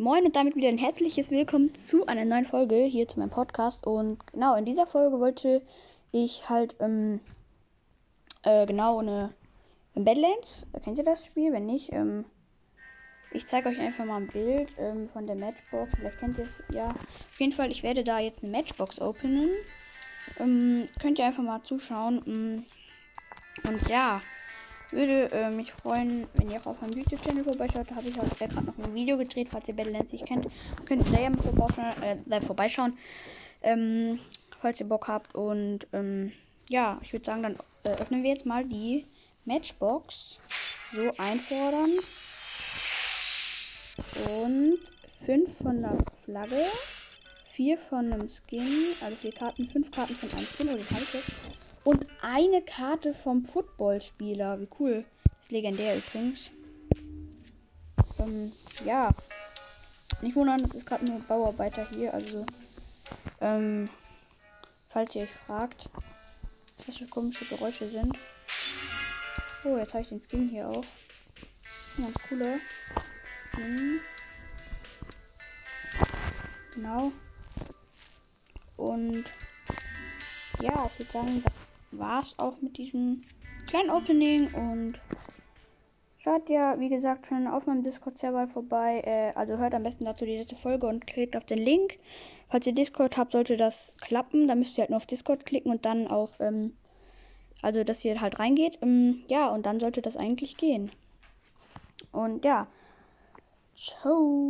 Moin und damit wieder ein herzliches Willkommen zu einer neuen Folge hier zu meinem Podcast. Und genau, in dieser Folge wollte ich halt, ähm, äh, genau, eine Badlands. Kennt ihr das Spiel? Wenn nicht, ähm, ich zeige euch einfach mal ein Bild ähm, von der Matchbox. Vielleicht kennt ihr es ja. Auf jeden Fall, ich werde da jetzt eine Matchbox openen. Ähm, könnt ihr einfach mal zuschauen. Mm. Und ja, würde äh, mich freuen, wenn ihr auch auf meinem YouTube-Channel vorbeischaut. Da habe ich auch gerade noch ein Video gedreht, falls ihr Battlelands nicht kennt. Könnt ihr da vorbeischauen. Äh, vorbeischauen ähm, falls ihr Bock habt. Und ähm, ja, ich würde sagen, dann äh, öffnen wir jetzt mal die Matchbox. So einfordern. Und 5 von der Flagge. 4 von einem Skin. Also 4 Karten, 5 Karten von einem Skin. Oh, den habe ich jetzt. Und eine Karte vom Footballspieler. Wie cool. Das ist legendär übrigens. Ähm, ja. Nicht wundern, das ist gerade nur Bauarbeiter hier. Also, ähm, falls ihr euch fragt, was das für komische Geräusche sind. Oh, jetzt habe ich den Skin hier auch. Ganz cooler Skin. Genau. Und ja, ich würde sagen, das war es auch mit diesem kleinen Opening und schaut ja, wie gesagt, schon auf meinem Discord-Server vorbei. Äh, also hört am besten dazu die letzte Folge und klickt auf den Link. Falls ihr Discord habt, sollte das klappen. Dann müsst ihr halt nur auf Discord klicken und dann auf, ähm, also dass ihr halt reingeht. Ähm, ja, und dann sollte das eigentlich gehen. Und ja, ciao.